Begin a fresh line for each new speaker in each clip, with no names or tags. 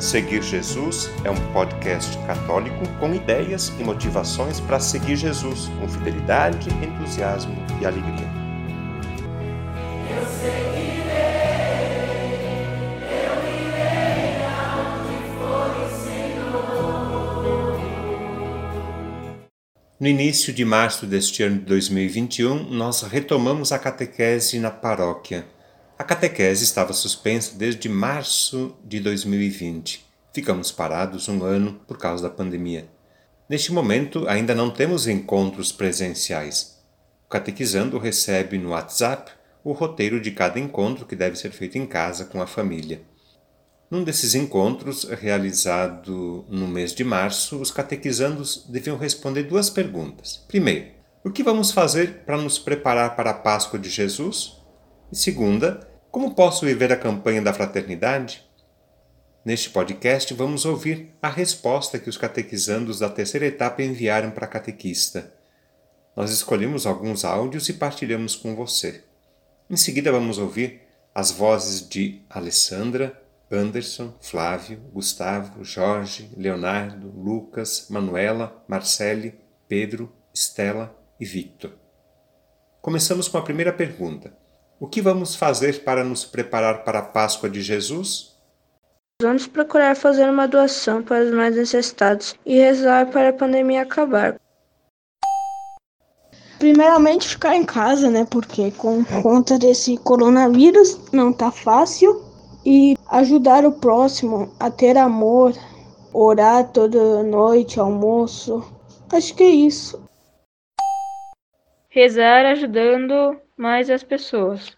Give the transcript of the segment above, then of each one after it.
Seguir Jesus é um podcast católico com ideias e motivações para seguir Jesus com fidelidade, entusiasmo e alegria.
Eu seguirei, eu irei for o Senhor.
No início de março deste ano de 2021, nós retomamos a catequese na paróquia. Catequese estava suspensa desde março de 2020. Ficamos parados um ano por causa da pandemia. Neste momento, ainda não temos encontros presenciais. O catequizando recebe no WhatsApp o roteiro de cada encontro que deve ser feito em casa com a família. Num desses encontros, realizado no mês de março, os catequizandos deviam responder duas perguntas. Primeiro, o que vamos fazer para nos preparar para a Páscoa de Jesus? E segunda, como posso viver a campanha da fraternidade? Neste podcast, vamos ouvir a resposta que os catequizandos da terceira etapa enviaram para a catequista. Nós escolhemos alguns áudios e partilhamos com você. Em seguida, vamos ouvir as vozes de Alessandra, Anderson, Flávio, Gustavo, Jorge, Leonardo, Lucas, Manuela, Marcele, Pedro, Estela e Victor. Começamos com a primeira pergunta. O que vamos fazer para nos preparar para a Páscoa de Jesus?
Vamos procurar fazer uma doação para os mais necessitados e rezar para a pandemia acabar.
Primeiramente ficar em casa, né? Porque com conta desse coronavírus não tá fácil. E ajudar o próximo a ter amor, orar toda noite, almoço. Acho que é isso.
Rezar ajudando mais as pessoas.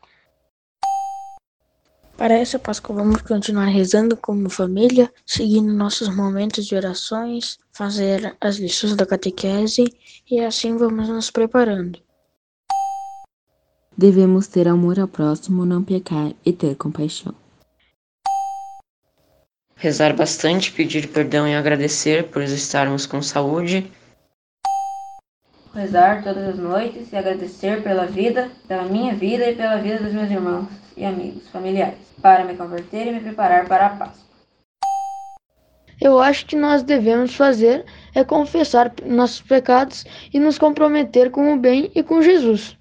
Para essa Páscoa, vamos continuar rezando como família, seguindo nossos momentos de orações, fazer as lições da catequese e assim vamos nos preparando.
Devemos ter amor ao próximo, não pecar e ter compaixão.
Rezar bastante, pedir perdão e agradecer por estarmos com saúde
rezar todas as noites e agradecer pela vida, pela minha vida e pela vida dos meus irmãos e amigos, familiares, para me converter e me preparar para a Páscoa.
Eu acho que nós devemos fazer é confessar nossos pecados e nos comprometer com o bem e com Jesus.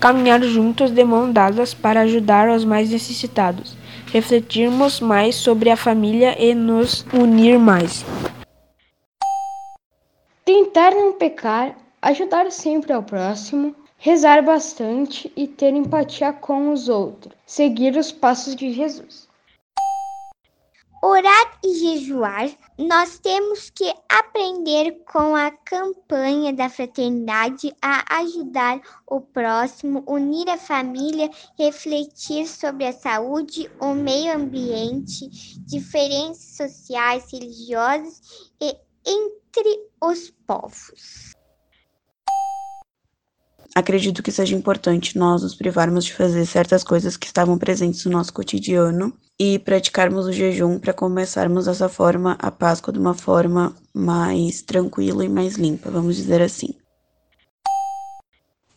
Caminhar juntos de mãos dadas para ajudar os mais necessitados. Refletirmos mais sobre a família e nos unir mais.
Tentar não pecar, ajudar sempre ao próximo, rezar bastante e ter empatia com os outros, seguir os passos de Jesus.
Orar e jejuar, nós temos que aprender com a campanha da fraternidade a ajudar o próximo, unir a família, refletir sobre a saúde, o meio ambiente, diferenças sociais, religiosas e entre os povos.
Acredito que seja importante nós nos privarmos de fazer certas coisas que estavam presentes no nosso cotidiano e praticarmos o jejum para começarmos dessa forma a Páscoa de uma forma mais tranquila e mais limpa, vamos dizer assim.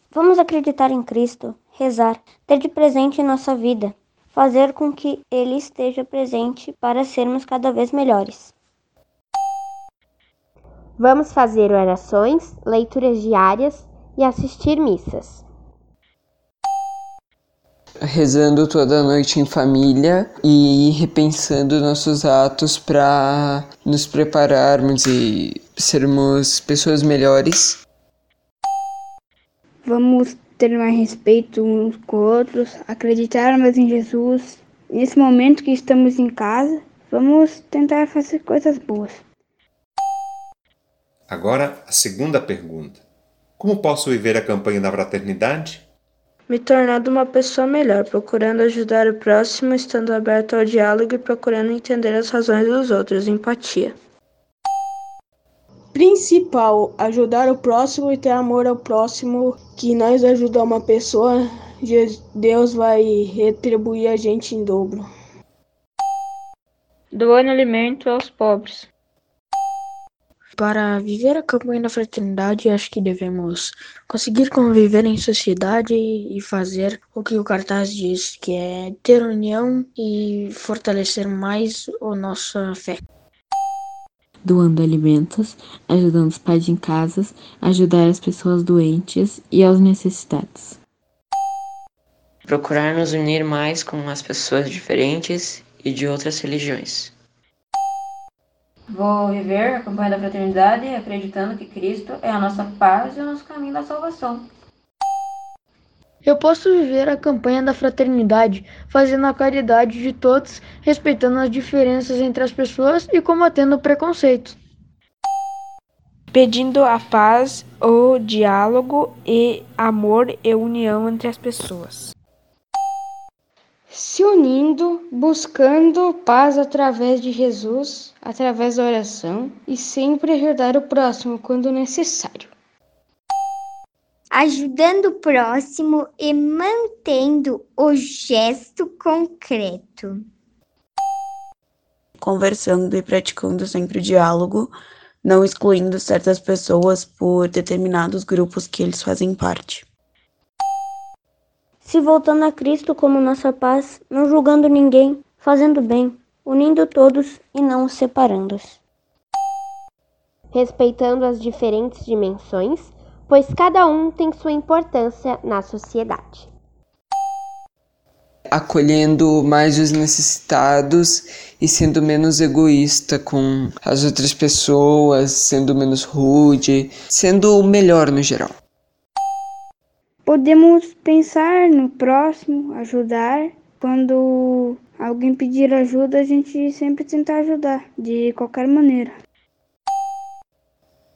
Vamos acreditar em Cristo, rezar, ter de presente em nossa vida, fazer com que Ele esteja presente para sermos cada vez melhores.
Vamos fazer orações, leituras diárias e assistir missas.
Rezando toda noite em família e repensando nossos atos para nos prepararmos e sermos pessoas melhores.
Vamos ter mais respeito uns com outros, acreditar mais em Jesus. Nesse momento que estamos em casa, vamos tentar fazer coisas boas.
Agora, a segunda pergunta: Como posso viver a campanha da fraternidade?
Me tornando uma pessoa melhor, procurando ajudar o próximo, estando aberto ao diálogo e procurando entender as razões dos outros, empatia.
Principal, ajudar o próximo e ter amor ao próximo, que nós ajudar uma pessoa, Deus vai retribuir a gente em dobro.
Doando alimento aos pobres
Para viver a campanha da fraternidade, acho que devemos conseguir conviver em sociedade e fazer o que o cartaz diz, que é ter união e fortalecer mais a nossa fé.
Doando alimentos, ajudando os pais em casas, ajudar as pessoas doentes e aos necessitados.
Procurar nos unir mais com as pessoas diferentes e de outras religiões.
Vou viver a campanha da fraternidade acreditando que Cristo é a nossa paz e o nosso caminho da salvação.
Eu posso viver a campanha da fraternidade, fazendo a caridade de todos, respeitando as diferenças entre as pessoas e combatendo o preconceito.
Pedindo a paz, o diálogo e amor e união entre as pessoas.
Se unindo, buscando paz através de Jesus, através da oração e sempre ajudar o próximo quando necessário.
Ajudando o próximo e mantendo o gesto concreto.
Conversando e praticando sempre o diálogo, não excluindo certas pessoas por determinados grupos que eles fazem parte.
Se voltando a Cristo como nossa paz, não julgando ninguém, fazendo bem, unindo todos e não os separando.
Respeitando as diferentes dimensões, pois cada um tem sua importância na sociedade.
Acolhendo mais os necessitados e sendo menos egoísta com as outras pessoas, sendo menos rude, sendo o melhor no geral.
Podemos pensar no próximo, ajudar. Quando alguém pedir ajuda, a gente sempre tentar ajudar, de qualquer maneira.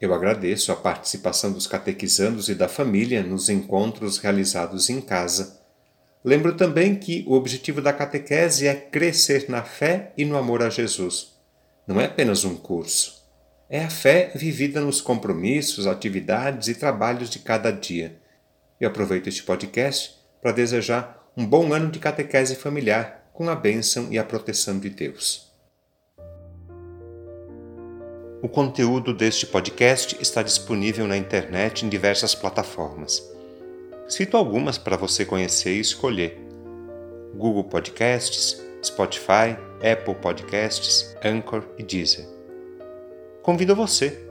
Eu agradeço a participação dos catequizandos e da família nos encontros realizados em casa. Lembro também que o objetivo da catequese é crescer na fé e no amor a Jesus. Não é apenas um curso. É a fé vivida nos compromissos, atividades e trabalhos de cada dia. Eu aproveito este podcast para desejar um bom ano de catequese familiar com a bênção e a proteção de Deus. O conteúdo deste podcast está disponível na internet em diversas plataformas. Cito algumas para você conhecer e escolher: Google Podcasts, Spotify, Apple Podcasts, Anchor e Deezer. Convido você